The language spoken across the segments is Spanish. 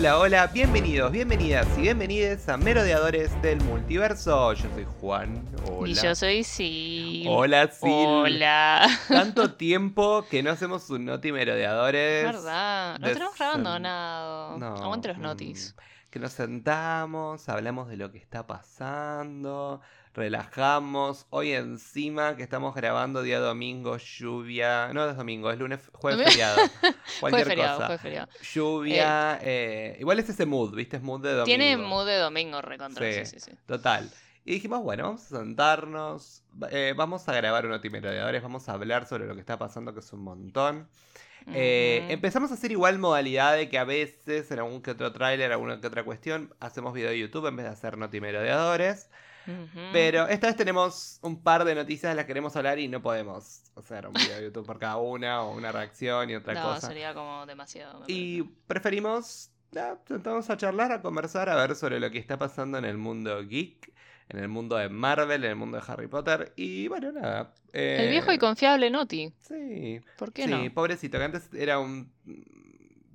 Hola, hola, bienvenidos, bienvenidas y bienvenides a Merodeadores del Multiverso. Yo soy Juan. Hola. Y yo soy Sil. Hola, Sil. Hola. Tanto tiempo que no hacemos un Noti Merodeadores. Es verdad. No tenemos abandonado. No, Aguante los mm, notis. Que nos sentamos, hablamos de lo que está pasando, relajamos. Hoy encima que estamos grabando día domingo, lluvia. No es domingo, es lunes, jueves feriado. Cualquier feriado, cosa. feriado. Lluvia. eh, igual es ese mood, ¿viste? Es mood de domingo. Tiene mood de domingo recontra. Sí. Sí, sí, sí. Total. Y dijimos, bueno, vamos a sentarnos, eh, vamos a grabar un Merodeadores, vamos a hablar sobre lo que está pasando, que es un montón. Eh. Empezamos a hacer igual modalidad de que a veces en algún que otro tráiler, alguna que otra cuestión, hacemos video de YouTube en vez de hacer Pero esta vez tenemos un par de noticias de las que queremos hablar y no podemos hacer un video de YouTube por cada una o una reacción y otra No, cosa. sería como demasiado. Y preferimos, ya, sentamos a charlar, a conversar, a ver sobre lo que está pasando en el mundo geek, en el mundo de Marvel, en el mundo de Harry Potter. Y bueno, nada. eh, El viejo y confiable Noti. Sí, ¿Por qué sí, no? pobrecito, que antes era un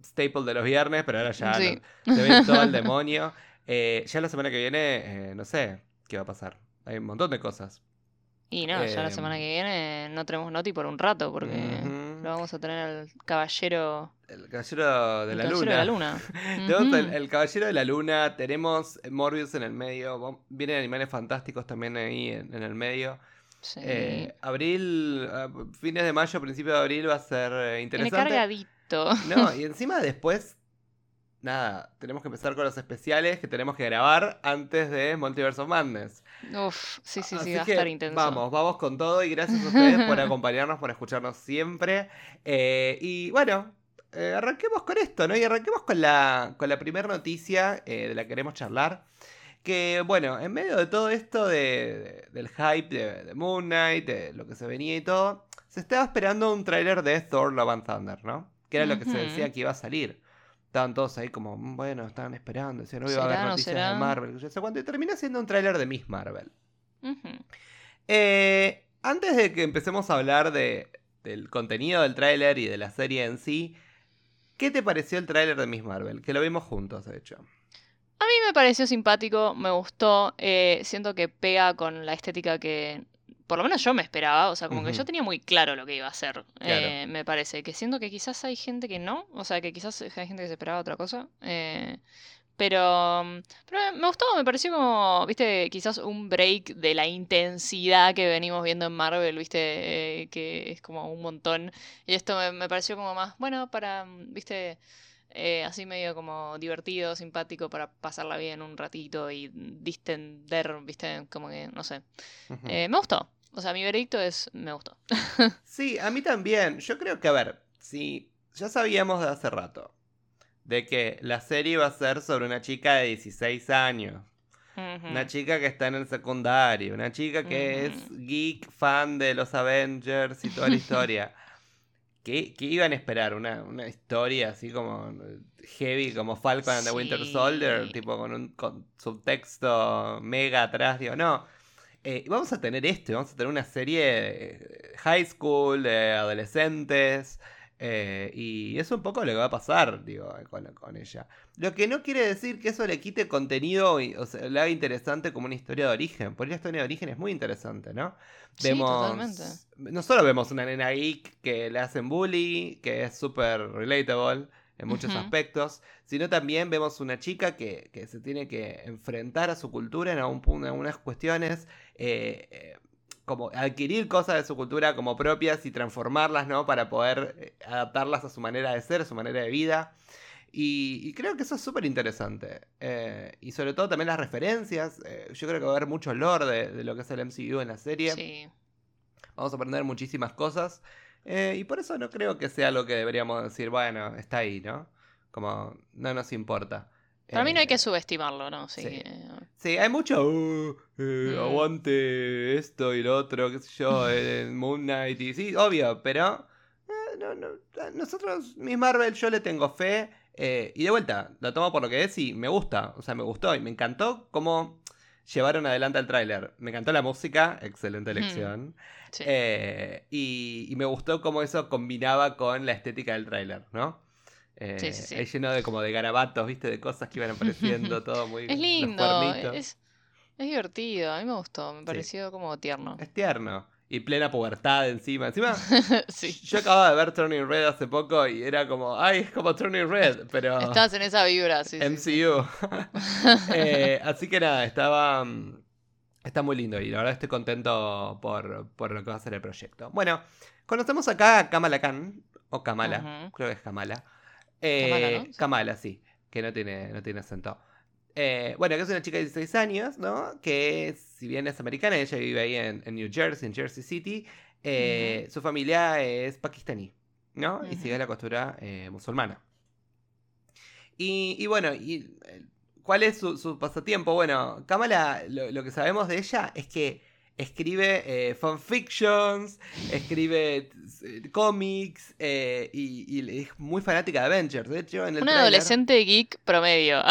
staple de los viernes, pero ahora ya Sí. no, se ve todo el demonio. Eh, ya la semana que viene, eh, no sé qué va a pasar. Hay un montón de cosas. Y no, ya la Em, semana que viene no tenemos Noti por un rato porque lo vamos a tener al caballero, El Caballero de el la caballero Luna. de la luna. Tenemos el, Caballero de la Luna, tenemos Morbius en el medio, vienen Animales Fantásticos también ahí en, en el medio. Sí. Eh, abril, ah, fines de mayo, principio de abril va a ser eh, interesante. cargadito. No, y encima después, nada, tenemos que empezar con los especiales que tenemos que grabar antes de Multiverse of Madness. Uf, sí, sí, sí, va a estar intenso. Vamos, vamos con todo y gracias a ustedes por acompañarnos, por escucharnos siempre. Eh, y bueno, eh, arranquemos con esto, ¿no? Y arranquemos con la, con la primera noticia eh, de la que queremos charlar. Que bueno, en medio de todo esto de, de- del hype de, de Moon Knight, de lo que se venía y todo, se estaba esperando un tráiler de Thor Love and Thunder, ¿no? Que era lo que se decía que iba a salir. Estaban todos ahí como, "Mm, bueno, estaban esperando, decían, no iba a haber ¿Será, no noticias de? Marvel, yo sé cuánto", y terminó siendo un tráiler de Miss Marvel. Eh, antes de que empecemos a hablar de, del contenido del tráiler y de la serie en sí, ¿qué te pareció el tráiler de Miss Marvel? Que lo vimos juntos, de hecho. A mí me pareció simpático, me gustó. eh, siento que pega con la estética que, por lo menos yo me esperaba. O sea, como que yo tenía muy claro lo que iba a hacer. Claro. eh, me parece. Que siento que quizás hay gente que no. O sea, que quizás hay gente que se esperaba otra cosa. eh, pero, mm, pero me gustó, me pareció como, viste, quizás un break de la intensidad que venimos viendo en Marvel, viste, eh, que es como un montón. Y esto me, me pareció como más, bueno, para, mm, viste, eh, así medio como divertido, simpático, para pasarla bien un ratito y distender, viste, como que, no sé. Ujú. Eh, me gustó. O sea, mi veredicto es, me gustó. Sí, a mí también. Yo creo que, a ver, si ya sabíamos de hace rato de que la serie iba a ser sobre una chica de 16 años. Una chica que está en el secundario, una chica que es geek, fan de los Avengers y toda la historia. ¿Qué, qué iban a esperar? Una, una historia así como heavy, como Falcon and the Winter. Soldier, tipo con un con subtexto mega atrás, digo, no. Eh, vamos a tener esto, vamos a tener una serie eh, high school, de adolescentes, eh, y eso es un poco lo que va a pasar, digo, con, con ella. Lo que no quiere decir que eso le quite contenido y o sea, le haga interesante como una historia de origen. Porque la historia de origen es muy interesante, ¿no? Sí, totalmente. No solo vemos una nena geek que le hacen bully, que es súper relatable en muchos aspectos, sino también vemos una chica que, que se tiene que enfrentar a su cultura en, algún punto, en algunas cuestiones. eh, eh, como adquirir cosas de su cultura como propias y transformarlas, ¿no? Para poder eh, adaptarlas a su manera de ser, a su manera de vida. Y, y creo que eso es súper interesante. Eh, y sobre todo también las referencias. eh, yo creo que va a haber mucho lore de, de lo que es el MCU en la serie. Sí. Vamos a aprender muchísimas cosas. eh, y por eso no creo que sea algo que deberíamos decir, bueno, está ahí, ¿no? Como no nos importa. Para mí no hay Eh, que subestimarlo, ¿no? Sí. sí. eh, Sí, hay mucho. "Uh, eh, Mm. Aguante esto y lo otro, qué sé yo, en Moon Knight. Y sí, obvio, pero. eh, no, no, a nosotros, Miss Marvel, yo le tengo fe. eh, y de vuelta, lo tomo por lo que es y me gusta. O sea, me gustó y me encantó cómo llevaron adelante el tráiler. Me encantó la música, excelente Hmm. elección. sí. Eh, y, y me gustó cómo eso combinaba con la estética del tráiler, ¿no? Eh, Sí, sí, sí. ahí lleno de como de garabatos, viste, de cosas que iban apareciendo, todo muy... Es lindo, es, es divertido, a mí me gustó, me pareció como tierno. Es tierno. Y plena pubertad encima. Encima, sí. yo acababa de ver Turning Red hace poco y era como, ay, es como Turning Red, pero... Estás en esa vibra, sí. MCU. Eh, así que nada, estaba. mm, Está muy lindo y la verdad estoy contento por, por lo que va a ser el proyecto. Bueno, conocemos acá a Kamala Khan, o Kamala, creo que es Kamala. Eh, Kamala, ¿no? Sí. Kamala, sí, que no tiene, no tiene acento. Eh, bueno, que es una chica de 16 años, ¿no? Que si bien es americana, ella vive ahí en, en New Jersey, en Jersey City. eh, Su familia es pakistaní, ¿no? Y sigue la costura eh, musulmana. Y, y bueno, y, ¿cuál es su, su pasatiempo? Bueno, Kamala, lo, lo que sabemos de ella es que escribe eh, fanfictions, escribe eh, cómics eh, y, y es muy fanática de Avengers. De hecho, en el tráiler adolescente geek promedio.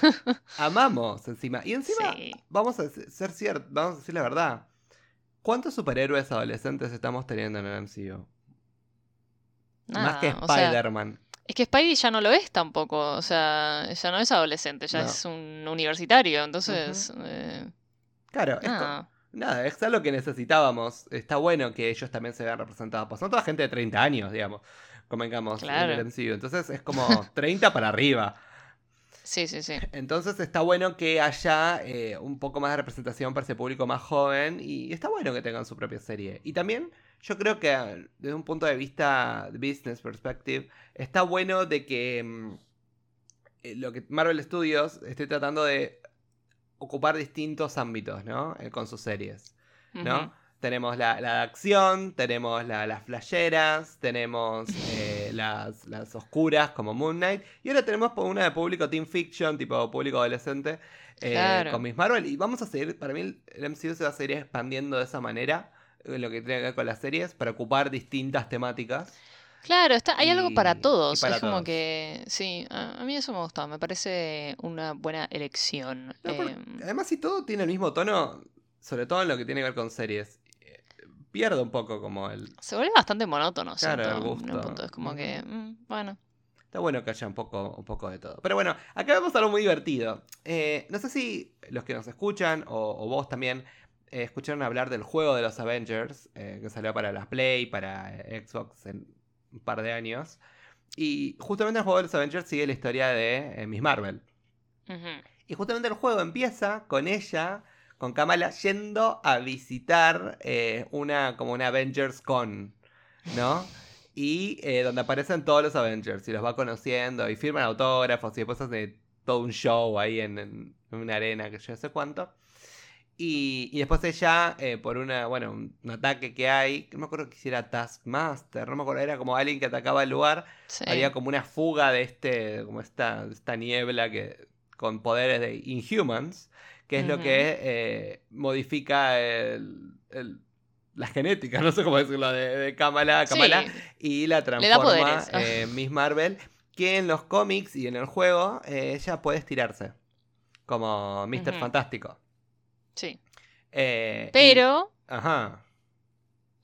amamos encima. Y encima, Sí. vamos a ser ciertos, vamos a decir la verdad. ¿Cuántos superhéroes adolescentes estamos teniendo en el MCU? Más que Nada, o sea, Spider-Man. es que Spidey ya no lo es tampoco. O sea, ya no es adolescente, ya No. es un universitario. Entonces, eh, claro, co- nada. Es algo que necesitábamos. Está bueno que ellos también se vean representados. Pues son toda gente de 30 años, digamos. Convengamos Claro. en el MCU. Entonces es como 30 para arriba. Sí, sí, sí. Entonces está bueno que haya eh, un poco más de representación para ese público más joven. Y está bueno que tengan su propia serie. Y también yo creo que desde un punto de vista de business perspective, está bueno de que mm, eh, lo que Marvel Studios esté tratando de ocupar distintos ámbitos, ¿no? Eh, con sus series. ¿no? Tenemos la, la de acción, tenemos la- las flasheras, tenemos eh, las, las oscuras como Moon Knight, y ahora tenemos una de público teen fiction, tipo público adolescente, eh, Claro. con Miss Marvel, y vamos a seguir, para mí el MCU se va a seguir expandiendo de esa manera, en lo que tiene que ver con las series, para ocupar distintas temáticas. Claro, está, hay algo para todos. para es como que, sí, a, a mí eso me gustó, me parece una buena elección. No, Em, además, si todo tiene el mismo tono, sobre todo en lo que tiene que ver con series, eh, pierdo un poco como el... se vuelve bastante monótono, Claro, siento, el en un gusto. punto. Es como que, mm, bueno. Está bueno que haya un poco, un poco de todo. Pero bueno, acá vemos algo muy divertido. Eh, no sé si los que nos escuchan, o, o vos también, eh, escucharon hablar del juego de los Avengers, eh, que salió para las Play, para Xbox en un par de años. Y justamente el juego de los Avengers sigue la historia de eh, Miss Marvel. Y justamente el juego empieza con ella, con Kamala, yendo a visitar eh, una, como una Avengers Con, ¿no? Y eh, donde aparecen todos los Avengers y los va conociendo y firman autógrafos y después hace todo un show ahí en, en una arena que yo no sé cuánto. Y, y después ella, eh, por una, bueno, un, un ataque que hay, no me acuerdo que si era Taskmaster, no me acuerdo, era como alguien que atacaba el lugar, Sí. había como una fuga de este, como esta, esta niebla que, con poderes de Inhumans, que es lo que eh, modifica el, el- la genética, no sé cómo decirlo, de, de Kamala, Sí, Kamala y la transforma en Miss Marvel, que en los cómics y en el juego eh, ella puede estirarse, como Mr. Fantástico. Sí. Eh, y- Pero, ajá.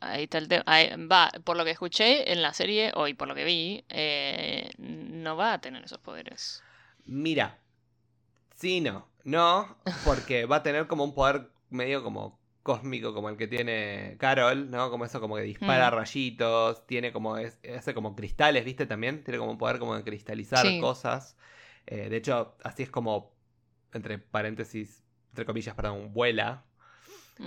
ahí está el tema. ahí Va, por lo que escuché en la serie, o y por lo que vi, eh, no va a tener esos poderes. Mira, sí, no. No, porque va a tener como un poder medio como cósmico como el que tiene Carol, ¿no? Como eso como que dispara Mm. rayitos, tiene como, es- hace como cristales, ¿viste? También tiene como un poder como de cristalizar Sí. cosas. Eh, de hecho, así es como, entre paréntesis, entre comillas, perdón, vuela.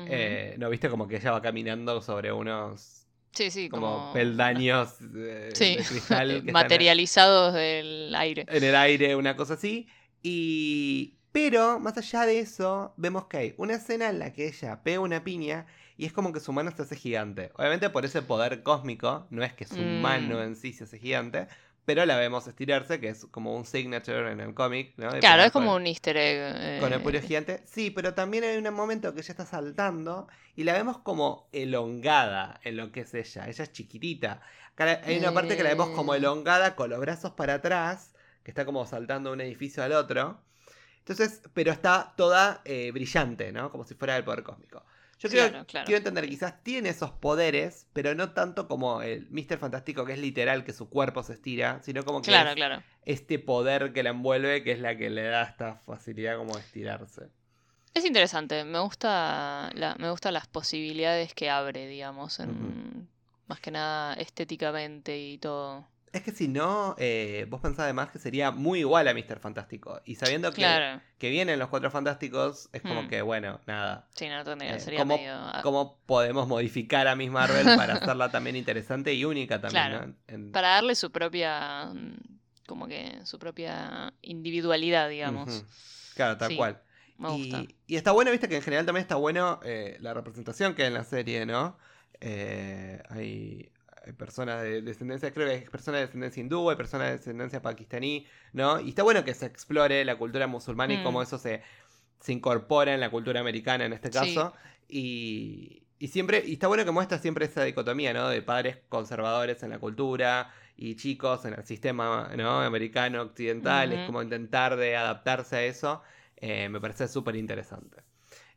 Eh, ¿No viste? Como que ella va caminando sobre unos sí, sí, como, como, peldaños eh, Sí, de cristal materializados del aire. en el aire, una cosa así. Y. Pero, más allá de eso, vemos que hay una escena en la que ella pega una piña y es como que su mano se hace gigante. Obviamente por ese poder cósmico, no es que su Mm. mano en sí se hace gigante, pero la vemos estirarse, que es como un signature en el cómic, ¿no? De Claro, es como con- un easter egg. con el eh, puño gigante. Sí, pero también hay un momento que ella está saltando y la vemos como elongada en lo que es ella. Ella es chiquitita. Acá hay una parte que la vemos como Eh. elongada con los brazos para atrás, que está como saltando de un edificio al otro. Entonces, pero está toda eh, brillante, ¿no? Como si fuera del poder cósmico. Yo creo, Claro, claro. quiero entender, quizás tiene esos poderes, pero no tanto como el Mr. Fantástico, que es literal que su cuerpo se estira, sino como que Claro, es claro. este poder que la envuelve, que es la que le da esta facilidad como de estirarse. Es interesante, me gusta la, me gustan las posibilidades que abre, digamos, en, más que nada estéticamente y todo. Es que si no, eh, vos pensás además que sería muy igual a Mr. Fantástico. Y sabiendo que, Claro, que vienen los cuatro fantásticos, es como Hmm. que, bueno, nada. sí, no tendría, Eh, sería ¿cómo, medio... ah, cómo podemos modificar a Miss Marvel para hacerla también interesante y única también? Claro. ¿no? En- Para darle su propia, mm, como que su propia individualidad, digamos. Claro, tal Sí, cual. Me gusta. Y, y está bueno, viste, que en general también está bueno eh, la representación que hay en la serie, ¿no? Eh, hay, hay personas de descendencia, creo que hay personas de descendencia hindú, hay personas de descendencia pakistaní, ¿no? Y está bueno que se explore la cultura musulmana y Mm. cómo eso se, se incorpora en la cultura americana en este Sí. caso. Y, y siempre, y está bueno que muestra siempre esa dicotomía, ¿no? De padres conservadores en la cultura y chicos en el sistema ¿no? americano occidental, es como intentar de adaptarse a eso. Eh, me parece súper interesante.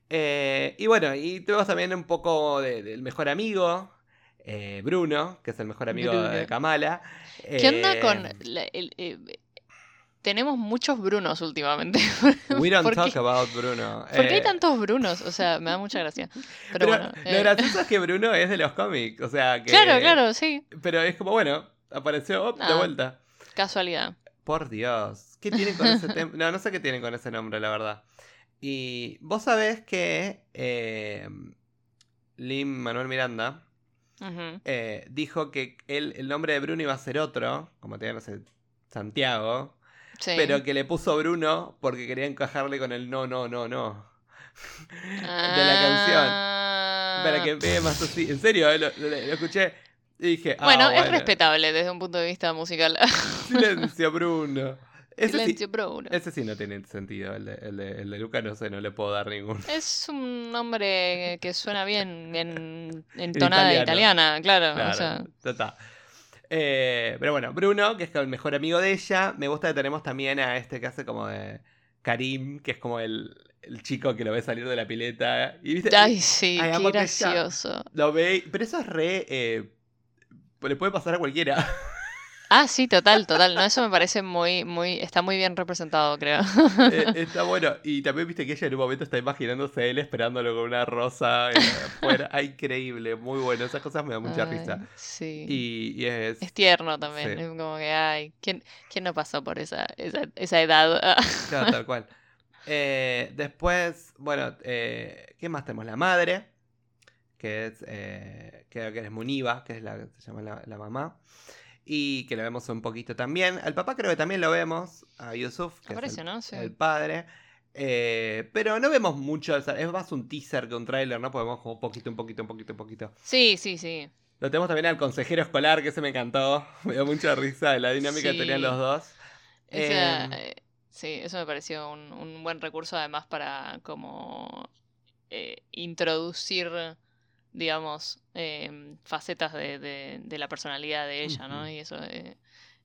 Eh, y bueno, y tuvimos también un poco de- del mejor amigo, eh, Bruno, que es el mejor amigo Bruno. de Kamala. ¿Qué onda con Eh, la- el, eh, tenemos muchos Brunos últimamente. We don't ¿Por talk qué? about Bruno. ¿Por qué hay Eh, tantos Brunos? O sea, me da mucha gracia. Pero, pero bueno. lo eh, gracioso es que Bruno es de los cómics, o sea que... Claro, claro, sí. Pero es como, bueno, apareció op, de Ah. vuelta. Casualidad. Por Dios, ¿qué tienen con ese tema? No, no sé qué tienen con ese nombre, la verdad. Y vos sabés que eh, Lin Manuel Miranda Eh, dijo que él, el nombre de Bruno iba a ser otro, como tenía, no sé, Santiago, Sí. pero que le puso Bruno porque quería encajarle con el no, no, no, no. de la canción. Ah. Para que pegue más así. En serio, eh, lo, lo- lo escuché y dije, ah, Bueno, es respetable desde un punto de vista musical. Silencio, Bruno. Ese sí, Silencio, Bruno. ese sí no tiene sentido. El de, el de, el de Luca no sé, no le puedo dar ningún. Es un nombre que suena bien en, en tonada italiana, claro. Claro, O sea, ya está. Eh, pero bueno, Bruno, que es el mejor amigo de ella. Me gusta que tenemos también a este que hace como de Karim, que es como el, el chico que lo ve salir de la pileta. Y viste, ay, sí, Ay, qué gracioso. lo ve. Pero eso es re. eh, le puede pasar a cualquiera. Ah, sí, total, total. No, eso me parece muy, muy, está muy bien representado, creo. Eh, está bueno. Y también viste que ella en un momento está imaginándose a él esperándolo con una rosa eh, afuera. Ay, increíble, muy bueno. Esas cosas me dan mucha Ay, risa. Sí. Y, y es. Es tierno también. Sí. Es como que, ay, ¿quién, quién no pasó por esa, esa, esa edad? Claro, tal cual. Eh, después, bueno, eh, ¿qué más tenemos? La madre, que es, eh, creo que es Muniva, que es la que se llama la, la mamá. Y que lo vemos un poquito también. Al papá creo que también lo vemos, a Yusuf, que Aparece, es el, ¿no? Sí. el padre. Eh, pero no vemos mucho, es más un teaser que un tráiler, ¿no? Podemos como un poquito, un poquito, un poquito, un poquito. Sí, sí, sí. Lo tenemos también al consejero escolar, que se me encantó. Me dio mucha risa la dinámica que tenían los dos. Esa, Em, eh, sí, eso me pareció un, un buen recurso además para como eh, introducir, digamos, em, facetas de, de- de la personalidad de ella, ¿no? Y eso, eh,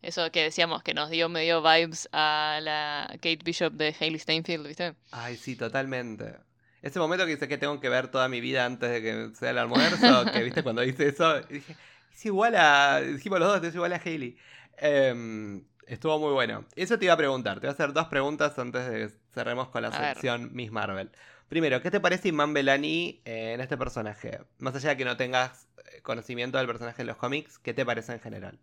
eso que decíamos que nos dio medio vibes a la Kate Bishop de Hailey Steinfeld, ¿viste? Ay, sí, totalmente. Ese momento que dice que tengo que ver toda mi vida antes de que sea el almuerzo, que viste cuando dice eso, dije, es igual a, dijimos los dos, es igual a Hailey. Em, estuvo muy bueno. Eso te iba a preguntar, te voy a hacer dos preguntas antes de que cerremos con la A ver. sección Miss Marvel. Primero, ¿qué te parece Iman Belani eh, en este personaje? Más allá de que no tengas eh, conocimiento del personaje en los cómics, ¿qué te parece en general?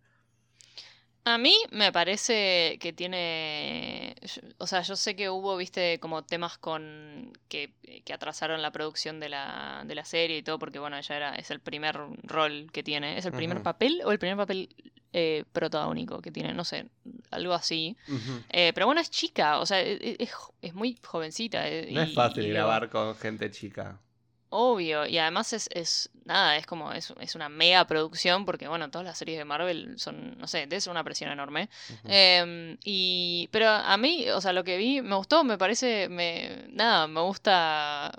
A mí me parece que tiene, o sea, yo sé que hubo, viste, como temas con que, que atrasaron la producción de la, de la serie y todo, porque bueno, ella era, es el primer rol que tiene, es el primer papel o el primer papel eh, protagónico que tiene, no sé, algo así. Eh, pero bueno, es chica, o sea, e- e- es, es muy jovencita. eh, No es fácil y grabar con gente chica. Obvio, y además es, es nada, es como, es, es una mega producción, porque bueno, todas las series de Marvel son, no sé, debe ser una presión enorme. Em, y, pero a mí, o sea, lo que vi me gustó, me parece, me, nada, me gusta,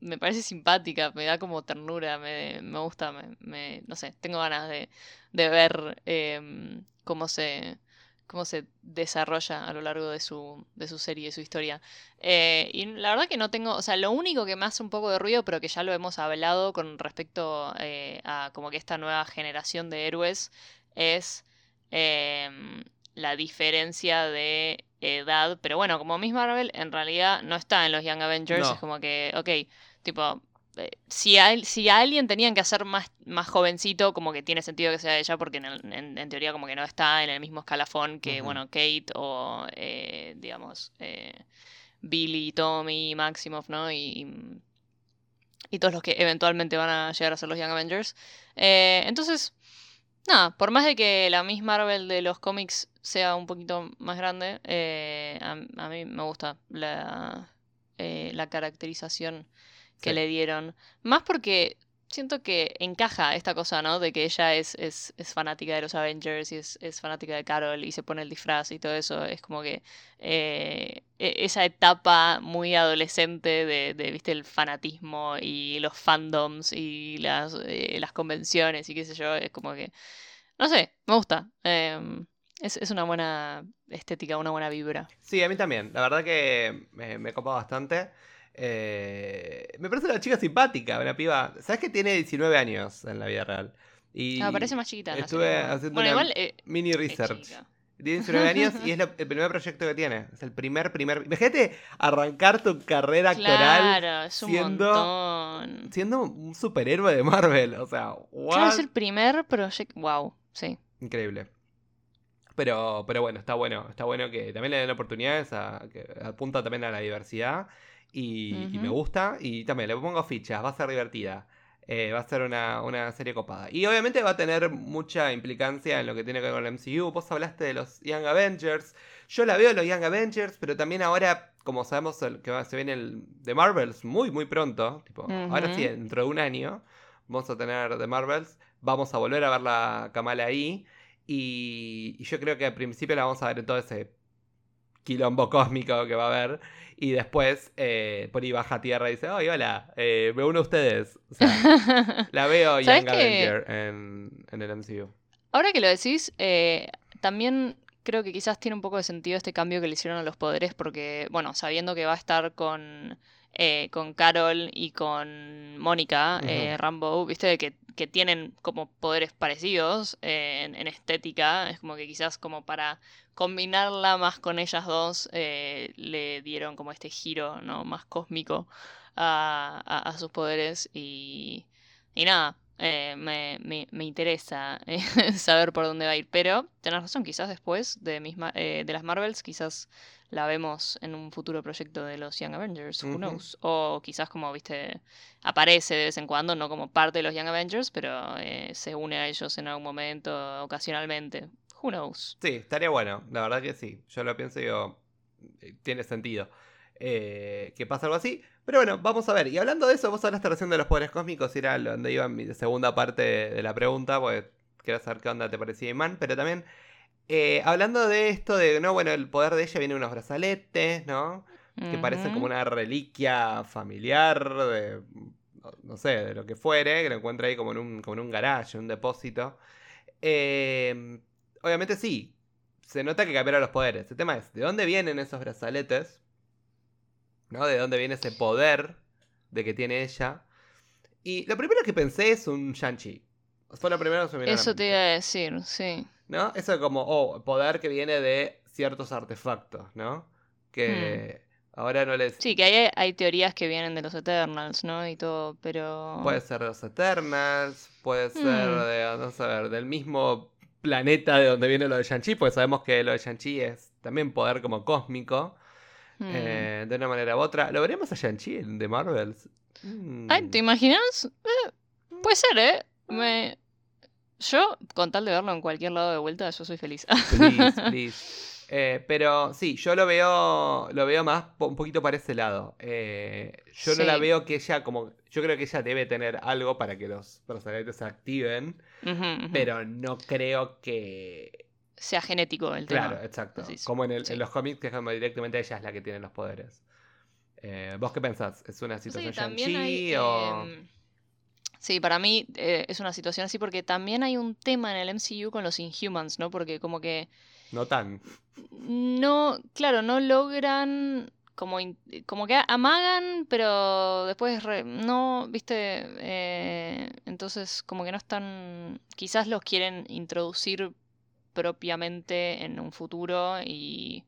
me parece simpática, me da como ternura, me, me gusta, me, me- no sé, tengo ganas de, de ver em, cómo se, cómo se desarrolla a lo largo de su, de su serie, de su historia. Eh, y la verdad que no tengo, o sea, lo único que me hace un poco de ruido, pero que ya lo hemos hablado con respecto eh, a como que esta nueva generación de héroes, es em, la diferencia de edad. Pero bueno, como Miss Marvel en realidad no está en los Young Avengers, es como que, ok, tipo, eh, si, a, si alguien tenían que hacer más, más jovencito, como que tiene sentido que sea ella, porque en, teoría como que no está en el mismo escalafón que, bueno, Kate o, eh, digamos, eh, Billy, Tommy, Maximoff, ¿no? Y, y todos los que eventualmente van a llegar a ser los Young Avengers. entonces, nada, por más de que la Miss Marvel de los cómics sea un poquito más grande, a, a, mí me gusta la, la caracterización que le dieron. Más porque siento que encaja esta cosa, ¿no? De que ella es, es, es fanática de los Avengers y es, es, fanática de Carol y se pone el disfraz y todo eso. Es como que eh, e, esa etapa muy adolescente de, de, viste, el fanatismo y los fandoms y las, eh, las convenciones y qué sé yo, es como que, no sé, me gusta. Em, es, es, una buena estética, una buena vibra. Sí, a mí también. La verdad que me, me copa bastante. Eh, me parece una chica simpática, una piba. ¿Sabes que tiene 19 años en la vida real? Y ah, parece más chiquita. Estuve haciendo una eh, mini research. Tiene 19 años y es el primer proyecto que tiene. Es el primer, primer. Imagínate arrancar tu carrera actoral siendo, siendo un superhéroe de Marvel. O sea, wow. es el primer proyecto. Wow, sí. Increíble. Pero, pero bueno, está bueno. Está bueno que también le den oportunidades a, que apunta también a la diversidad y, me gusta. Y también le pongo fichas, va a ser divertida. Eh, va a ser una, serie copada. Y obviamente va a tener mucha implicancia en lo que tiene que ver con el MCU. Vos hablaste de los Young Avengers. Yo la veo los Young Avengers, pero también ahora, como sabemos que se viene el de Marvels muy, muy pronto. Tipo, Ahora sí, dentro de un año vamos a tener The Marvels. Vamos a volver a ver la Kamala ahí. Y, y yo creo que al principio la vamos a ver en todo ese quilombo cósmico que va a haber. Y después eh, por ahí baja a tierra y dice, ¡ay, hola! Eh, me uno a ustedes. O sea, la veo Young Avenger en, en, el MCU. Ahora que lo decís, eh, también creo que quizás tiene un poco de sentido este cambio que le hicieron a los poderes, porque, bueno, sabiendo que va a estar con, eh, con Carol y con Mónica, Rambo, viste, que, que, tienen como poderes parecidos en, en, estética, es como que quizás como para combinarla más con ellas dos eh, le dieron como este giro ¿no? más cósmico a, sus poderes y, y nada, eh, me, me, interesa eh, saber por dónde va a ir. Pero tenés razón, quizás después de, misma, de las Marvels, quizás la vemos en un futuro proyecto de los Young Avengers, who knows. O quizás como, viste, aparece de vez en cuando, no como parte de los Young Avengers, pero se une a ellos en algún momento, ocasionalmente. Who knows? Sí, estaría bueno. La verdad que sí. Yo lo pienso y digo, eh, tiene sentido. Eh, que pasa algo así. Pero bueno, vamos a ver. Y hablando de eso, vos hablaste recién de los poderes cósmicos, era donde iba mi segunda parte de la pregunta, porque quiero saber qué onda te parecía Iman, pero también eh, hablando de esto de, no, bueno, el poder de ella viene unos brazaletes, ¿no? Que parecen como una reliquia familiar de, no sé, de lo que fuere, que lo encuentra ahí como en un, como en un garage, en un depósito. Eh, obviamente sí, se nota que cambiaron los poderes. El tema es, ¿de dónde vienen esos brazaletes? ¿No? ¿De dónde viene ese poder de que tiene ella? Y lo primero que pensé es un Shang-Chi. Fue lo primero que se me Eso te iba a decir, sí. ¿No? Eso como, oh, poder que viene de ciertos artefactos, ¿no? Que hmm. ahora no les... Sí, que hay, hay teorías que vienen de los Eternals, ¿no? Y todo, pero... Puede ser de los Eternals, puede ser hmm. de, no sé, del mismo planeta de donde viene lo de Shang-Chi, porque sabemos que lo de Shang-Chi es también poder como cósmico. Hmm. Eh, de una manera u otra. ¿Lo veremos a Shang-Chi en The Marvels? Ay, ¿te imaginas? Eh, puede ser, ¿eh? Me... Yo, con tal de verlo en cualquier lado de vuelta, yo soy feliz. Please, please. Eh, pero sí, yo lo veo, lo veo más un poquito para ese lado. Eh, yo no la veo que ella como, yo creo que ella debe tener algo para que los personajes se activen, pero no creo que sea genético el tema. Claro, exacto. como en, los cómics que como directamente ella es la que tiene los poderes. Eh, ¿Vos qué pensás? ¿Es una situación o...? Em, sí, para mí es una situación así porque también hay un tema en el MCU con los Inhumans, ¿no? Porque como que No tan. No, claro, no logran como, como que amagan, pero después no, viste, eh, entonces como que no están, quizás los quieren introducir propiamente en un futuro y,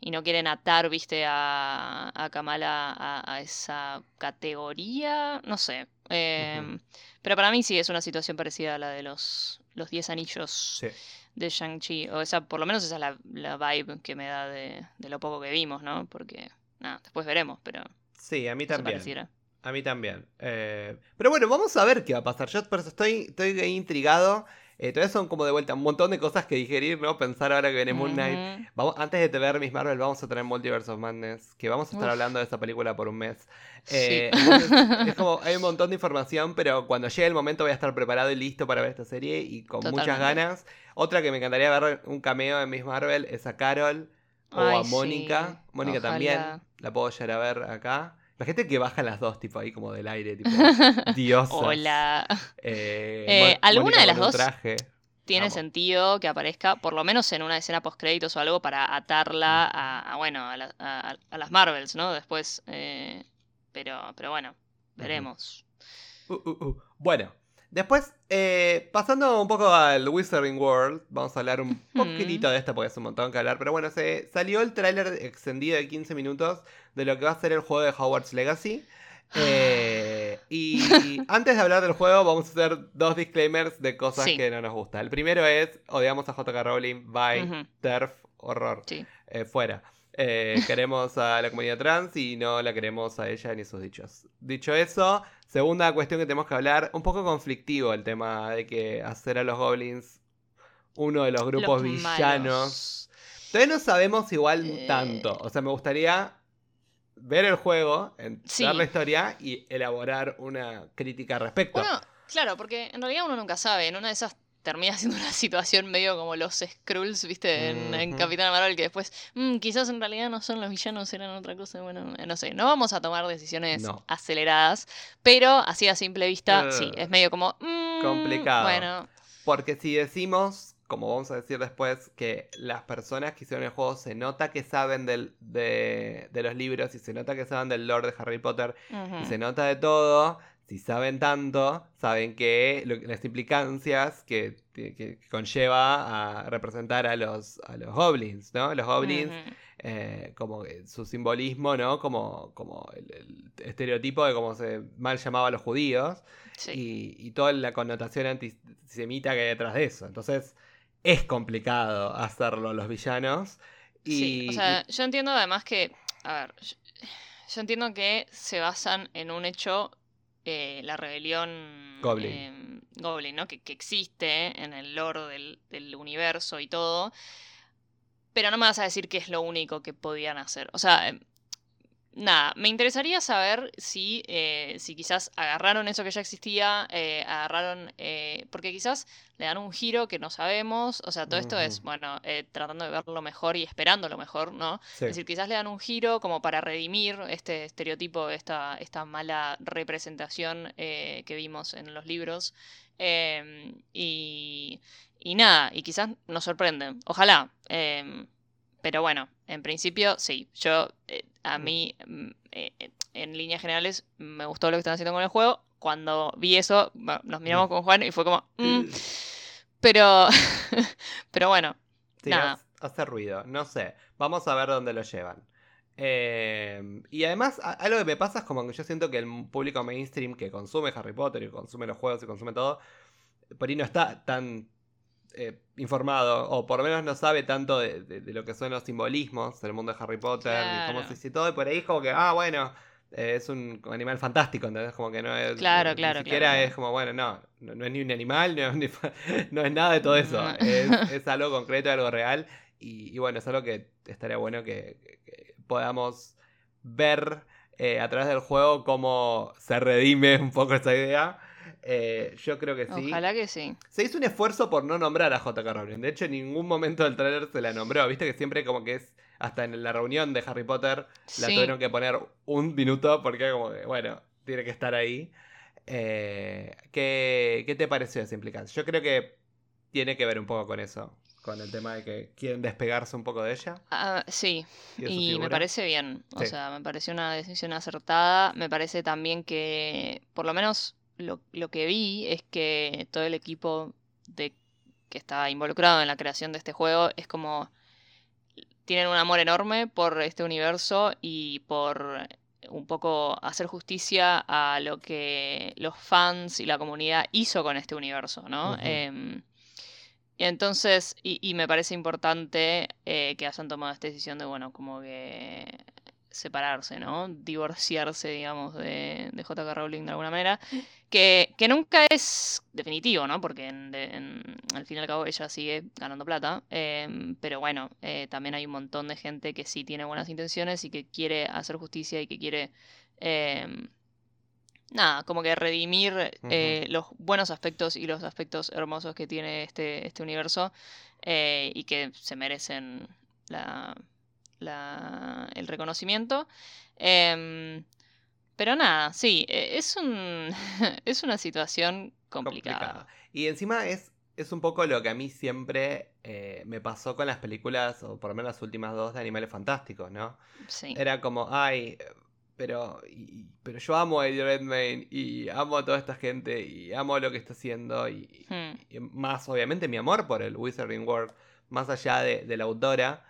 y no quieren atar, viste, a, a Kamala a, esa categoría, no sé. Em, pero para mí sí es una situación parecida a la de los, los 10 anillos de Shang-Chi. O esa, por lo menos esa es la, la vibe que me da de, de, lo poco que vimos, ¿no? Porque, nada, después veremos, pero... Sí, a mí también. A mí también. Eh, pero bueno, vamos a ver qué va a pasar. Yo estoy, estoy intrigado. Todavía son como de vuelta un montón de cosas que digerir, ¿no? Pensar ahora que viene Moon Knight. Vamos, antes de ver Miss Marvel, vamos a tener Multiverse of Madness, que vamos a estar hablando de esa película por un mes. Eh, es como, hay un montón de información, pero cuando llegue el momento voy a estar preparado y listo para ver esta serie y con muchas ganas. Otra que me encantaría ver un cameo en Miss Marvel es a Carol o a Mónica. Mónica también, la puedo llegar a ver acá. La gente que baja las dos, tipo ahí como del aire, tipo diosa. Hola. Eh, eh, ¿Alguna de las dos tiene sentido que aparezca, por lo menos en una escena post créditos o algo, para atarla a, bueno, a, las Marvels, ¿no? Después, eh, pero, pero bueno, veremos. Uh, uh, uh. Bueno, Después, eh, pasando un poco al Wizarding World, vamos a hablar un poquitito de esto porque es un montón que hablar. Pero bueno, se salió el tráiler extendido de 15 minutos de lo que va a ser el juego de Hogwarts Legacy. Eh, y antes de hablar del juego, vamos a hacer dos disclaimers de cosas que no nos gustan. El primero es: odiamos a JK Rowling, bye, TERF, horror. Eh, fuera. Queremos a la comunidad trans y no la queremos a ella ni sus dichos. Dicho eso, Segunda cuestión que tenemos que hablar, un poco conflictivo el tema de que hacer a los goblins uno de los grupos villanos. Todavía no sabemos igual eh. tanto. O sea, me gustaría ver el juego, entender la historia y elaborar una crítica al respecto. Bueno, claro, porque en realidad uno nunca sabe. En una de esas termina siendo una situación medio como los Skrulls, ¿viste? En, Capitán Marvel, que después, mm, quizás en realidad no son los villanos, eran otra cosa. Bueno, no sé, no vamos a tomar decisiones aceleradas, pero así a simple vista, sí, es medio como. Mm, complicado. Bueno. Porque si decimos, como vamos a decir después, que las personas que hicieron el juego se nota que saben del, de, los libros y se nota que saben del lore de Harry Potter y se nota de todo si saben tanto, saben que las implicancias que, conlleva a representar a los, a los goblins, ¿no? Los goblins, eh, como su simbolismo, ¿no? Como, como el, estereotipo de cómo se mal llamaba a los judíos y, toda la connotación antisemita que hay detrás de eso. Entonces, es complicado hacerlo los villanos. Y, sí, o sea, yo entiendo además que, a ver, yo entiendo que se basan en un hecho eh, la rebelión Goblin, em, Goblin ¿no? Que, existe en el lore del, del, universo y todo. Pero no me vas a decir que es lo único que podían hacer. O sea, em, nada, me interesaría saber si, eh, si quizás agarraron eso que ya existía, eh, agarraron, eh, porque quizás le dan un giro que no sabemos, o sea, todo esto es, bueno, tratando de verlo mejor y esperando lo mejor, ¿no? Es decir, quizás le dan un giro como para redimir este estereotipo, esta, esta mala representación que vimos en los libros. Em, y, y nada, y quizás nos sorprenden. Ojalá. Em, pero bueno, en principio, sí. Yo, eh, a mí, mm, eh, eh, en líneas generales, me gustó lo que están haciendo con el juego. Cuando vi eso, nos miramos mm. con Juan y fue como. Mm". pero. pero bueno. nada. Hace ruido. No sé. Vamos a ver dónde lo llevan. y además, algo que me pasa es como que yo siento que el público mainstream que consume Harry Potter y consume los juegos y consume todo, por ahí no está tan eh, informado, o por lo menos no sabe tanto de, lo que son los simbolismos del mundo de Harry Potter, y cómo se dice todo, y por ahí es como que, ah, bueno, eh, es un animal fantástico, entonces como que no es... Claro, claro. Ni siquiera es como, bueno, no, no, es ni un animal, no, es nada de todo eso, es, algo concreto, algo real, y, bueno, es algo que estaría bueno que, podamos ver eh, a través del juego cómo se redime un poco esa idea. Eh, yo creo que sí. Ojalá que sí. Se hizo un esfuerzo por no nombrar a J.K. Rowling. De hecho, en ningún momento del trailer se la nombró. Viste que siempre como que es, hasta en la reunión de Harry Potter, la tuvieron que poner un minuto porque como que, bueno, tiene que estar ahí. Eh, ¿qué, ¿Qué te pareció esa implicancia? Yo creo que tiene que ver un poco con eso. con el tema de que quieren despegarse un poco de ella. Ah, sí, y me parece bien. O Sí. sea, me pareció una decisión acertada. Me parece también que, por lo menos lo, lo que vi es que todo el equipo de que está involucrado en la creación de este juego es como tienen un amor enorme por este universo y por un poco hacer justicia a lo que los fans y la comunidad hizo con este universo, ¿no? Em, y entonces, y, y me parece importante eh, que hayan tomado esta decisión de, bueno, como que separarse, ¿no? Divorciarse, digamos, de, de J.K. Rowling de alguna manera, que, que nunca es definitivo, ¿no? Porque en- de- en- al fin y al cabo ella sigue ganando plata, em, pero bueno, eh, también hay un montón de gente que sí tiene buenas intenciones y que quiere hacer justicia y que quiere... em, Nada, como que redimir eh, los buenos aspectos y los aspectos hermosos que tiene este, este universo eh, y que se merecen la, la- el reconocimiento. Em, pero nada, sí, e- es un es una situación complicada. Y encima es, es un poco lo que a mí siempre eh, me pasó con las películas, o por lo menos las últimas dos de Animales Fantásticos, ¿no? Sí. Era como, ay, pero, y- pero yo amo a Eddie Redmayne y amo a toda esta gente y amo lo que está haciendo y, Hmm. y más obviamente mi amor por el Wizarding World, más allá de, de la autora,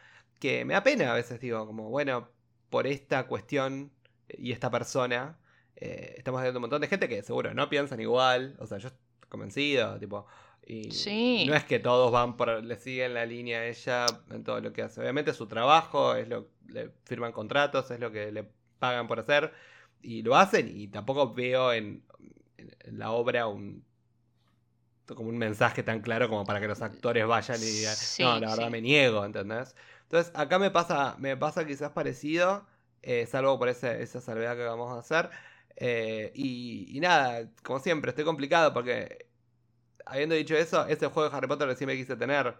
que me da pena a veces, digo, como, bueno, por esta cuestión y esta persona, eh, estamos viendo un montón de gente que seguro no piensan igual, o sea, yo estoy convencido, tipo... Y Sí. no es que todos van por, le siguen la línea a ella en todo lo que hace. Obviamente su trabajo, es lo le firman contratos, es lo que le pagan por hacer y lo hacen y tampoco veo en, en- en la obra un como un mensaje tan claro como para que los actores vayan y digan, Sí, no, la verdad sí. me niego, ¿entendés? Entonces acá me pasa, me pasa quizás parecido, eh, salvo por ese- esa salvedad que vamos a hacer. eh, y, y nada, como siempre, estoy complicado porque habiendo dicho eso, ese juego de Harry Potter que siempre quise tener.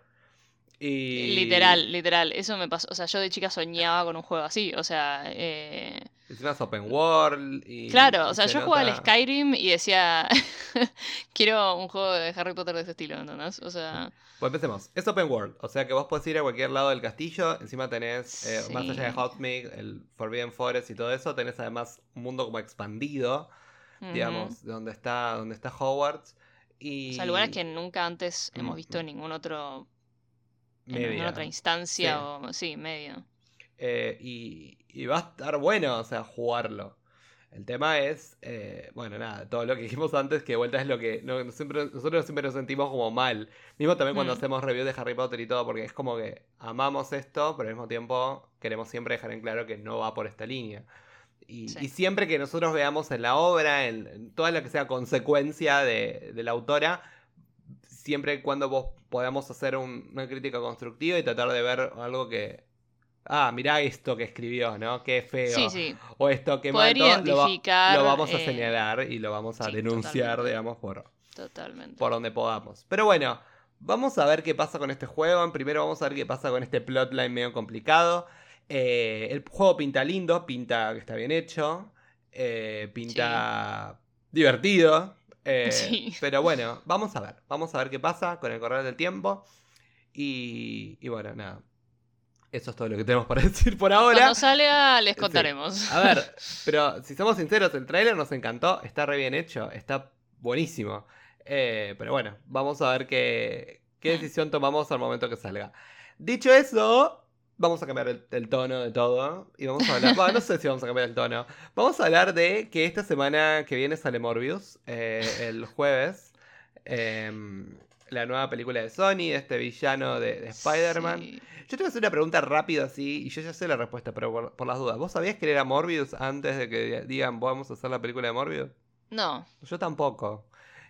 Y... Literal, literal. Eso me pasó. O sea, yo de chica soñaba con un juego así. O sea, eh, Encima es open world. Y, claro, o sea, se yo jugaba al nota- Skyrim y decía, quiero un juego de Harry Potter de ese estilo, ¿entendés? O sea, Pues empecemos. Es open world, o sea que vos podés ir a cualquier lado del castillo. Encima tenés, eh, más allá de. Hogsmeade, el Forbidden Forest y todo eso, tenés además un mundo como expandido, ujú. digamos, donde está, donde está Hogwarts. Y O sea, lugares que nunca antes hemos Mm, visto en ningún otro, en media. ninguna otra instancia Sí. o sí, medio. Eh, y, y va a estar bueno, o sea, jugarlo. El tema es, eh, bueno, nada, todo lo que dijimos antes, que de vuelta es lo que no- no siempre, nosotros siempre nos sentimos como mal. Mismo también cuando Mm. hacemos reviews de Harry Potter y todo, porque es como que amamos esto, pero al mismo tiempo queremos siempre dejar en claro que no va por esta línea. Y, Sí. y siempre que nosotros veamos en la obra, en, en toda lo que sea consecuencia de, de la autora, siempre cuando vos podamos hacer un- una crítica constructiva y tratar de ver algo que... Ah, mirá esto que escribió, ¿no? Qué feo. Sí, sí. O esto que Poder lo, va- identificar, lo vamos a eh, señalar y lo vamos a sí, denunciar, totalmente. digamos, por, Totalmente. por donde podamos. Pero bueno, vamos a ver qué pasa con este juego. Primero vamos a ver qué pasa con este plotline medio complicado. Eh, el juego pinta lindo, pinta que está bien hecho, eh, pinta divertido. Sí. Pero bueno, vamos a ver. Vamos a ver qué pasa con el correr del tiempo. Y, y bueno, nada. Eso es todo lo que tenemos para decir por ahora. Cuando salga les Sí. contaremos. A ver, pero si somos sinceros, el tráiler nos encantó, está re bien hecho, está buenísimo. Eh, pero bueno, vamos a ver qué, qué Hmm. decisión tomamos al momento que salga. Dicho eso, vamos a cambiar el, el tono de todo. Y vamos a hablar. bueno, no sé si vamos a cambiar el tono. Vamos a hablar de que esta semana que viene sale Morbius, eh, el jueves. Em, la nueva película de Sony, de este villano de, de Spider-Man. Sí. Yo te voy a hacer una pregunta rápida así, y yo ya sé la respuesta, pero por, por las dudas. ¿Vos sabías que era Morbius antes de que digan vamos a hacer la película de Morbius? No, Yo tampoco.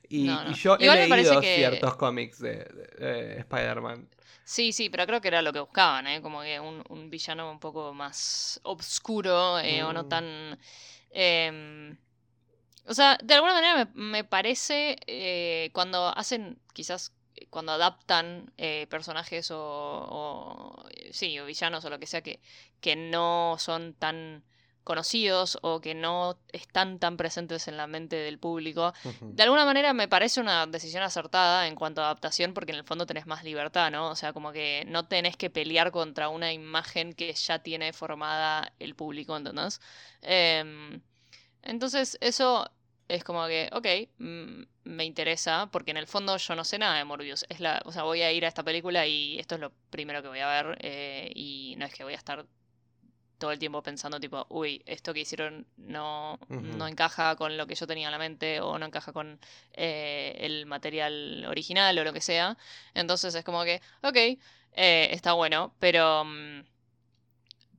Y, No, no. y yo Igual he leído que- ciertos cómics de, de- de Spider-Man. sí, sí, pero creo que era lo que buscaban, ¿eh? Como que un, un villano un poco más obscuro eh, o no Mm. tan... em, o sea, de alguna manera me, me parece eh, cuando hacen, quizás eh, cuando adaptan eh, personajes o, o, sí, o villanos o lo que sea que, que no son tan conocidos o que no están tan presentes en la mente del público. De alguna manera me parece una decisión acertada en cuanto a adaptación porque en el fondo tenés más libertad, ¿no? O sea, como que no tenés que pelear contra una imagen que ya tiene formada el público, ¿entendés? Em, entonces eso es como que, ok, mm, me interesa porque en el fondo yo no sé nada de Morbius. Es la, o sea, voy a ir a esta película y esto es lo primero que voy a ver eh, y no es que voy a estar todo el tiempo pensando tipo, uy, esto que hicieron no, no encaja con lo que yo tenía en la mente o no encaja con eh, el material original o lo que sea. Entonces es como que, ok, eh, está bueno, pero... mm,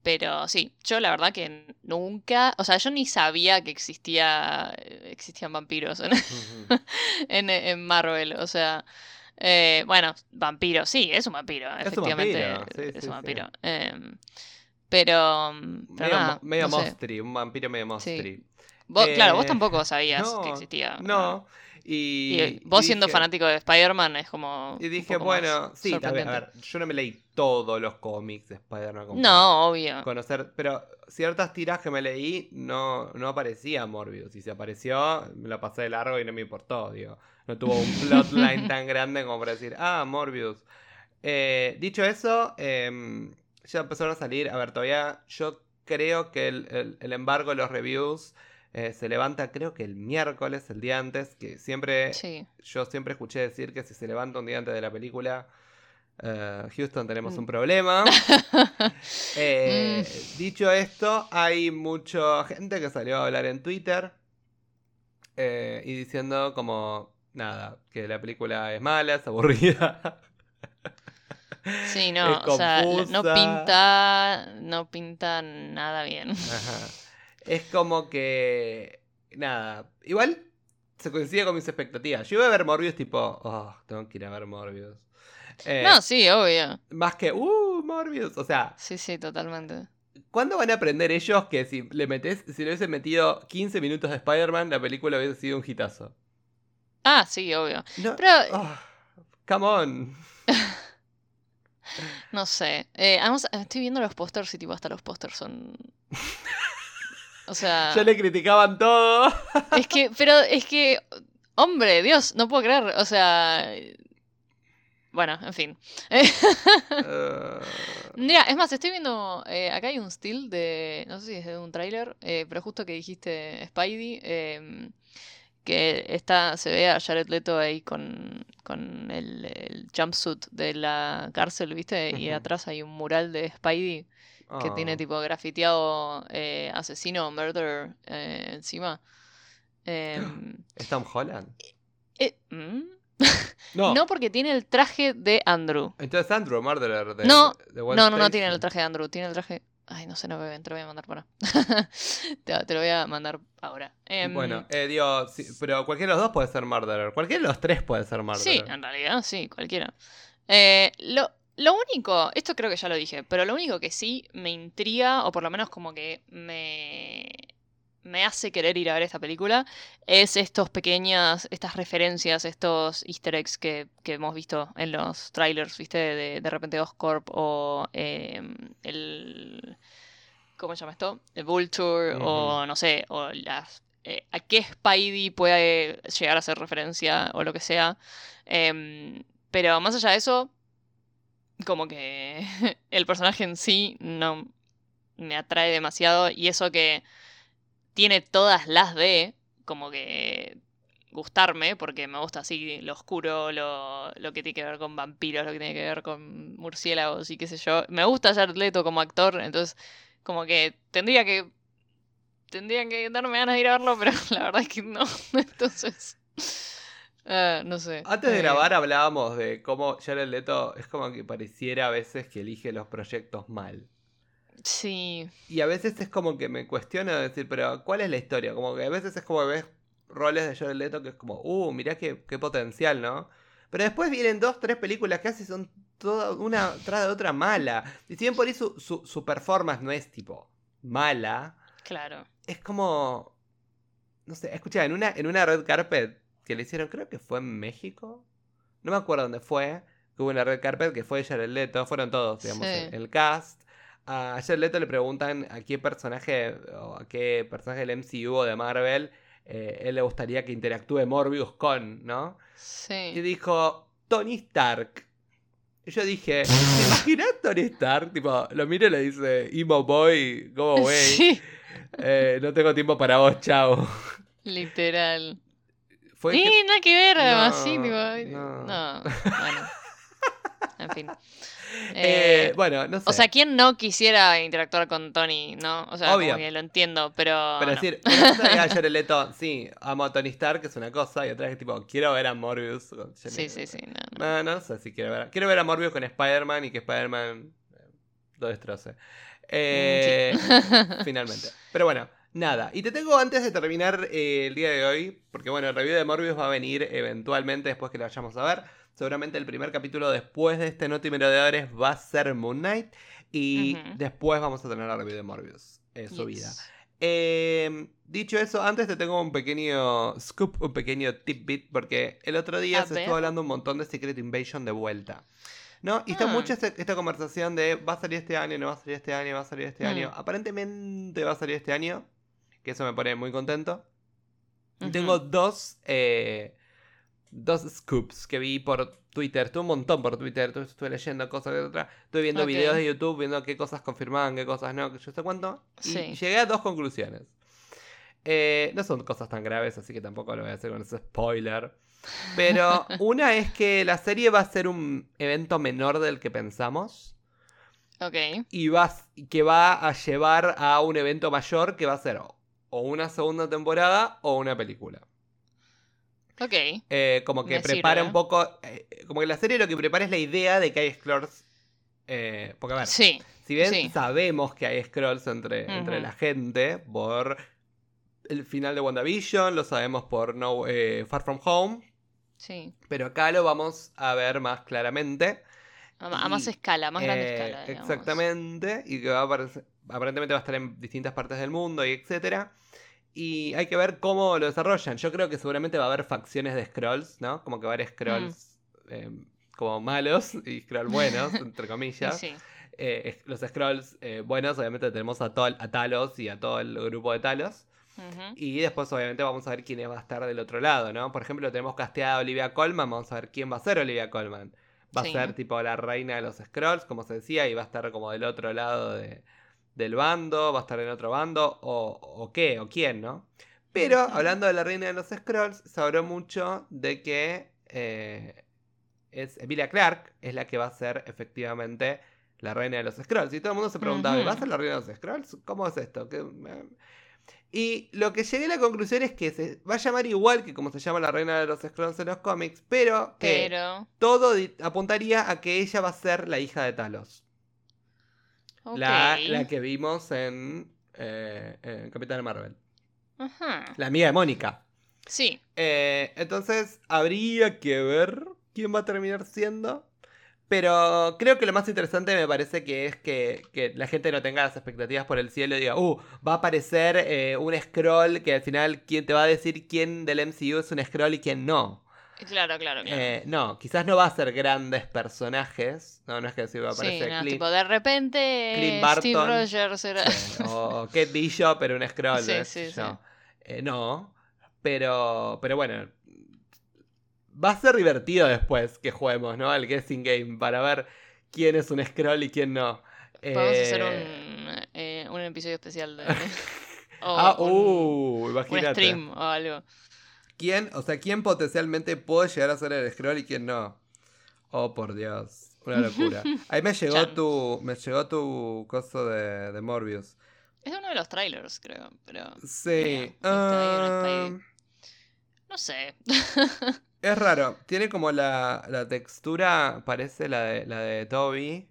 Pero sí, yo la verdad que nunca, o sea, yo ni sabía que existía, existían vampiros en, Ujú. en, en Marvel, o sea, eh, bueno, vampiro, sí, es un vampiro, Es un efectivamente, vampiro, sí, es sí, un sí. vampiro. em, pero, mm, pero Medio, nada, mo- medio no sé. monstri, un vampiro medio monstri. Vos- claro, vos Eh, tampoco sabías que no, existía. No, Y, y, vos y siendo dije- fanático de Spider-Man es como. Y dije, bueno, sí, a ver, a ver, yo no me leí todos los cómics de Spider-Man. No, obvio. Conocer, pero ciertas tiras que me leí no, no aparecía Morbius. Y si apareció, me la pasé de largo y no me importó, digo. No tuvo un plotline tan grande como para decir, ah, Morbius. Eh, dicho eso, em, ya empezaron a salir. A ver, todavía yo creo que el, el- el embargo de los reviews eh, se levanta, creo que el miércoles, el día antes, que siempre Sí. yo siempre escuché decir que si se levanta un día antes de la película, eh, Houston tenemos Mm. un problema. Eh, Mm. Dicho esto, hay mucha gente que salió a hablar en Twitter eh, y diciendo como, nada, que la película es mala, es aburrida. Sí, no, o sea, no pinta, no pinta nada bien. Ajá. Es como que, nada, igual se coincide con mis expectativas. Yo iba a ver Morbius tipo, oh, tengo que ir a ver Morbius. Eh, No, sí, obvio. Más que, uh, Morbius. O sea, Sí, sí, totalmente. ¿cuándo van a aprender ellos que si le metes, si le hubiesen metido 15 minutos de Spider-Man, la película hubiese sido un hitazo? Ah, sí, obvio. No, Pero, ah, come on. no sé. Eh, además, estoy viendo los pósters y tipo hasta los pósters son... O sea... Ya le criticaban todo. Es que, pero es que, hombre, Dios, no puedo creer, o sea... Bueno, en fin. Eh, Mira, es más, estoy viendo, eh, acá hay un still de, no sé si es de un tráiler, eh, pero justo que dijiste Spidey, em, que está, se ve a Jared Leto ahí con, con el, el jumpsuit de la cárcel, ¿viste? Y atrás hay un mural de Spidey que tiene oh. tipo grafiteado eh, asesino, murder eh, encima. Em, ¿Es Tom Holland? eh, ¿mm? No. No, porque tiene el traje de Andrew. Entonces Andrew Murderer de, No, de No, no, no tiene el traje de Andrew, tiene el traje. Ay, no sé, no bebé, te lo voy a mandar para. te, te lo voy a mandar ahora. Em, Bueno, eh, digo, sí, pero cualquiera de los dos puede ser Murderer. Cualquiera de los tres puede ser sí, Murderer. en realidad, sí, cualquiera. Eh, lo, lo único, esto creo que ya lo dije, pero lo único que sí me intriga, o por lo menos como que me, me hace querer ir a ver esta película, es estos pequeñas, estas referencias, estos easter eggs que, que hemos visto en los trailers, ¿viste? De, de repente Oscorp o em, el... ¿Cómo se llama esto? El Vulture o no sé, o las... eh, a qué Spidey puede llegar a hacer referencia o lo que sea. Em, pero más allá de eso, como que el personaje en sí no me atrae demasiado y eso que tiene todas las de como que gustarme porque me gusta así lo oscuro, lo, lo que tiene que ver con vampiros, lo que tiene que ver con murciélagos y qué sé yo. Me gusta Jared como actor, entonces como que tendría que tendría que darme ganas de ir a verlo, pero la verdad es que no. Entonces ah, no sé. Antes de Eh, grabar hablábamos de cómo Jared Leto es como que pareciera a veces que elige los proyectos mal. Sí, Y a veces es como que me cuestiono de decir, pero ¿cuál es la historia? Como que a veces es como que ves roles de Jared Leto que es como, uh, mirá qué, qué potencial, ¿no? Pero después vienen dos, tres películas que hace y son toda una tras de otra mala. Y si bien por ahí su, su, su performance no es tipo mala, claro. es como. No sé, escucha, en una, en una red carpet que le hicieron, creo que fue en México. No me acuerdo dónde fue. Que hubo una red carpet que fue Jared Leto, fueron todos, digamos, Sí. el, el cast. a Jared Leto le preguntan a qué personaje o a qué personaje del MCU o de Marvel eh, él le gustaría que interactúe Morbius con, ¿no? Sí. Y dijo, Tony Stark. Y yo dije, ¿te imaginas Tony Stark? Tipo, lo miro y le dice, Emo Boy, go away. Sí, Eh, no tengo tiempo para vos, chao. literal. Y que- nada que ver, además, No, sí, no. No, bueno. En fin. Eh, Eh, bueno, no sé. o sea, ¿quién no quisiera interactuar con Tony, no? O sea, Obvio. como que lo entiendo, pero. Pero no. decir, una cosa es a Jared Leto, sí, amo a Tony Stark, que es una cosa, y otra es tipo, quiero ver a Morbius. con Sí, sí, sí. No, no. No, no sé si quiero ver. Quiero ver a Morbius con Spider-Man y que Spider-Man lo destroce. Eh, finalmente. Pero bueno, nada. Y te tengo antes de terminar eh, el día de hoy, porque bueno, el review de Morbius va a venir eventualmente después que lo vayamos a ver. Seguramente el primer capítulo después de este Noti Merodeadores va a ser Moon Knight. Y después vamos a tener la review de Morbius eh, subida. Yes. Eh, dicho eso, antes te tengo un pequeño scoop, un pequeño tidbit, porque el otro día A se ver. estuvo hablando un montón de Secret Invasion de vuelta. ¿No? Y está Ah. mucha esta, esta conversación de va a salir este año, no va a salir este año, va a salir este Mm. año. Aparentemente va a salir este año, que eso me pone muy contento. Tengo dos, eh, dos scoops que vi por Twitter. Estuve un montón por Twitter. Estuve, estuve leyendo cosas de otra. Estuve viendo videos de YouTube, viendo qué cosas confirmaban, qué cosas no, que yo sé cuánto. Y Sí. llegué a dos conclusiones. Eh, no son cosas tan graves, así que tampoco lo voy a hacer con ese spoiler. Pero una es que la serie va a ser un evento menor del que pensamos. Ok. Y va, que va a llevar a un evento mayor que va a ser o- una segunda temporada o una película. Ok. Eh, como que Me prepara sirve. un poco. eh, como que la serie lo que prepara es la idea de que hay scrolls. eh, porque a ver, Sí. si bien sí. sabemos que hay scrolls entre, entre la gente por el final de WandaVision, lo sabemos por no, Far From Home, Sí. pero acá lo vamos a ver más claramente. A, más escala, más grande escala. digamos. Exactamente, y que va a aparecer, aparentemente va a estar en distintas partes del mundo y etcétera. Y hay que ver cómo lo desarrollan. Yo creo que seguramente va a haber facciones de scrolls, ¿no? Como que va a haber scrolls eh, como malos y scrolls buenos, entre comillas. sí. Eh, los scrolls eh, buenos, obviamente tenemos a, todo, a Talos y a todo el grupo de Talos. Y después, obviamente, vamos a ver quién va a estar del otro lado, ¿no? Por ejemplo, tenemos casteada a Olivia Colman. Vamos a ver quién va a ser Olivia Colman. Va Sí. a ser tipo la reina de los Scrolls, como se decía, y va a estar como del otro lado de- del bando, va a estar en otro bando, o, o qué, o quién, ¿no? Pero hablando de la reina de los Scrolls, se habló mucho de que eh, es Emilia Clark, es la que va a ser efectivamente la reina de los Scrolls. Y todo el mundo se preguntaba. ¿va a ser la reina de los Scrolls? ¿Cómo es esto? ¿Qué- eh? Y lo que llegué a la conclusión es que se va a llamar igual que como se llama la reina de los Scrolls en los cómics, pero que Pero. todo apuntaría a que ella va a ser la hija de Talos. La, la que vimos en, eh, en Capitán Marvel. Ajá. La amiga de Mónica. Sí. Eh, entonces habría que ver quién va a terminar siendo. Pero creo que lo más interesante me parece que es que, que la gente no tenga las expectativas por el cielo y diga, uh, va a aparecer eh, un scroll que al final quién te va a decir quién del MCU es un scroll y quién no. Claro, claro, claro. Eh, no, quizás no va a ser grandes personajes. No, no es que decir va a sí, aparecer no, Clint, tipo, de repente Clint Steve Barton. Rogers era... sí, o Kate Bishop, pero un scroll. Sí, sí, sí. no. Eh, no, pero, pero bueno. Va a ser divertido después que juguemos, ¿no? Al guessing game para ver quién es un scroll y quién no. Podemos Eh, hacer un, eh, un episodio especial de... o ah, un, uh, un stream o algo. ¿Quién, o sea, quién potencialmente puede llegar a ser el scroll y quién no? Oh, por Dios. Una locura. Ahí me llegó tu. Me llegó tu coso de, de Morbius. Es de uno de los trailers, creo, pero... Sí. Mira, está ahí ah, No sé. es raro. Tiene como la, la textura. Parece la de, la de Toby.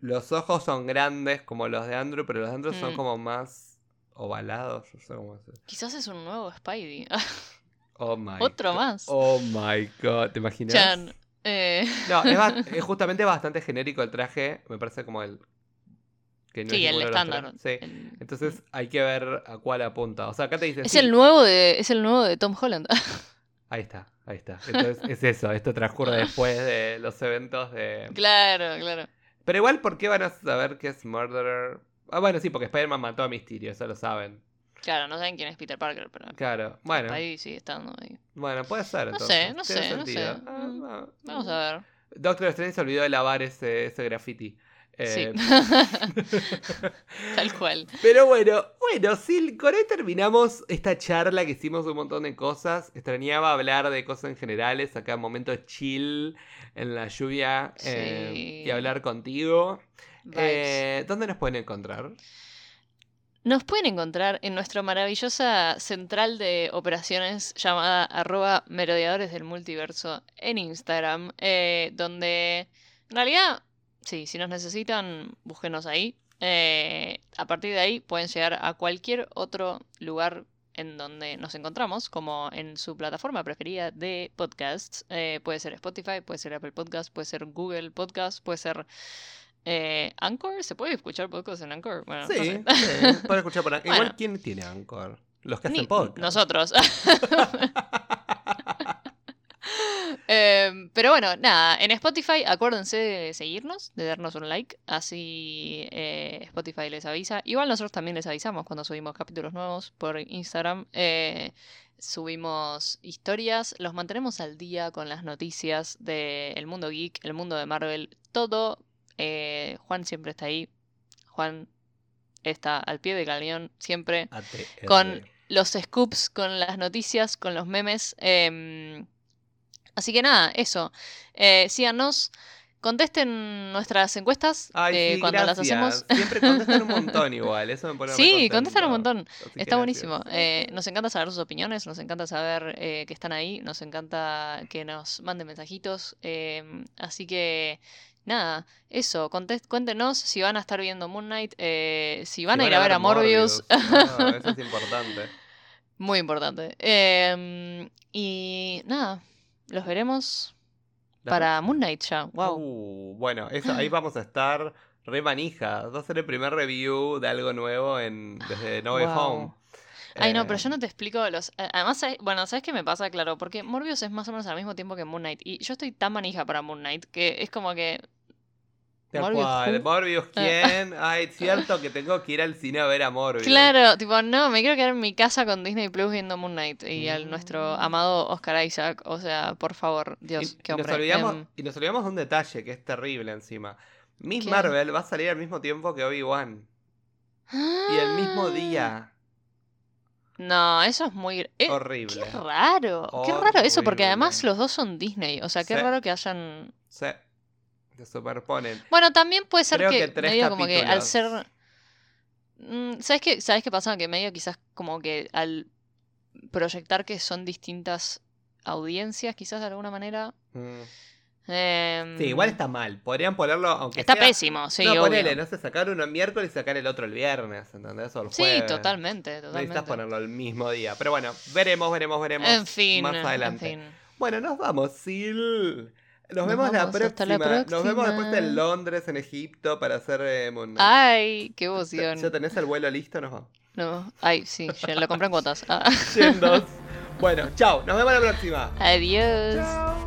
Los ojos son grandes como los de Andrew, pero los de Andrew son Mm. como más ovalados. No sé cómo. Quizás es un nuevo Spidey. Oh my Otro God. más. Oh my god. ¿Te imaginas? Chan. Eh, No, es, justamente bastante genérico el traje. Me parece como el. Que no sí, es el estándar. tres. Sí. El- Entonces hay que ver a cuál apunta. O sea, acá te dice. Es sí, el nuevo de, es el nuevo de Tom Holland. Ahí está, ahí está. Entonces es eso. Esto transcurre después de los eventos de. claro, claro. Pero igual, ¿por qué van a saber que es Murderer? Ah, bueno, sí, porque Spider-Man mató a Mysterio, eso lo saben. Claro, no saben quién es Peter Parker, pero Claro, bueno. ahí sigue estando ahí. Bueno, puede ser No entonces. sé, no sé, no sé. Ah, Mm, no, Vamos no. a ver. Doctor Strange se olvidó de lavar ese, ese graffiti. Sí. Eh, Tal cual. Pero bueno, bueno, sí, con ahí terminamos esta charla que hicimos un montón de cosas. Extrañaba hablar de cosas en generales, acá momentos chill en la lluvia eh, Sí. y hablar contigo. Eh, ¿Dónde nos pueden encontrar? Nos pueden encontrar en nuestra maravillosa central de operaciones llamada arroba merodeadores del multiverso en Instagram, eh, donde en realidad, sí, si nos necesitan, búsquenos ahí. Eh, a partir de ahí pueden llegar a cualquier otro lugar en donde nos encontramos, como en su plataforma preferida de podcasts. Eh, puede ser Spotify, puede ser Apple Podcast, puede ser Google Podcast, puede ser eh, Anchor. ¿Se puede escuchar podcast en Anchor? Bueno, no sí, sé. sí, pueden escuchar por ahí. Igual. ¿quién tiene Anchor? Los que hacen podcast. Nosotros. Em, pero bueno, nada, en Spotify acuérdense de seguirnos, de darnos un like, así eh, Spotify les avisa. Igual nosotros también les avisamos cuando subimos capítulos nuevos por Instagram. eh, subimos historias, los mantenemos al día con las noticias del mundo geek, el mundo de Marvel, todo. Eh, Juan siempre está ahí. Juan está al pie del cañón siempre ATR. con los scoops, con las noticias, con los memes. em, así que nada, eso. Eh, síganos, contesten nuestras encuestas Ay, eh, sí, cuando las hacemos. Siempre contestan un montón igual, eso me pone Sí, contestan un montón. Así Está buenísimo. Eh, nos encanta saber sus opiniones, nos encanta saber eh, que están ahí, nos encanta que nos manden mensajitos. em, así que nada, eso, cuéntenos si van a estar viendo Moon Knight, eh, si van Si a ir a ver a Morbius. Ah, eso es importante. Muy importante. Em, y nada, los veremos La para. Moon Knight ya. Wow. Uh, bueno, eso, ahí vamos a estar re manija. Va a ser el primer review de algo nuevo en, desde No Way Wow. Home. Ay, no, Eh, pero yo no te explico los. eh, Además, bueno, ¿sabes qué me pasa? Claro, porque Morbius es más o menos al mismo tiempo que Moon Knight. Y yo estoy tan manija para Moon Knight que es como que. Tal Morbius, cual. who? Morbius, ¿quién? Ay, es cierto que tengo que ir al cine a ver a Morbius. Claro, tipo, no, me quiero quedar en mi casa con Disney Plus viendo Moon Knight y al nuestro Mm. amado Oscar Isaac. O sea, por favor, Dios, y qué nos hombre. olvidamos, Em, y nos olvidamos de un detalle que es terrible encima. Miss ¿Qué? Marvel va a salir al mismo tiempo que Obi-Wan. Y el mismo día. No, eso es muy. eh, Horrible. Qué raro, qué raro eso, porque además los dos son Disney. O sea, qué Sí. raro que hayan. Se, se superponen. Bueno, también puede ser Creo que, medio como que al ser. Mm, ¿Sabes qué? ¿Sabes qué pasa? Que medio quizás como que al proyectar que son distintas audiencias, quizás de alguna manera. Mm. em, Sí, igual está mal. Podrían ponerlo, aunque Está sea- pésimo, sí, no, obvio. ponele, no sé, sacar uno el miércoles y sacar el otro el viernes, ¿entendés? O el Sí, jueves. totalmente, Necesitas totalmente. ponerlo el mismo día. Pero bueno, veremos, veremos, veremos. En fin, más en adelante. fin. Bueno, nos vamos, Sil. Nos, Nos vemos la próxima. Nos vemos después en Londres, en Egipto, para hacer eh. Ay, qué ¿Ya- emoción. ¿Ya tenés el vuelo listo? Nos vamos. No, ay, sí, lo compré en cuotas. Ah. Yendo. bueno, chao. Nos vemos la próxima. Adiós. Chao.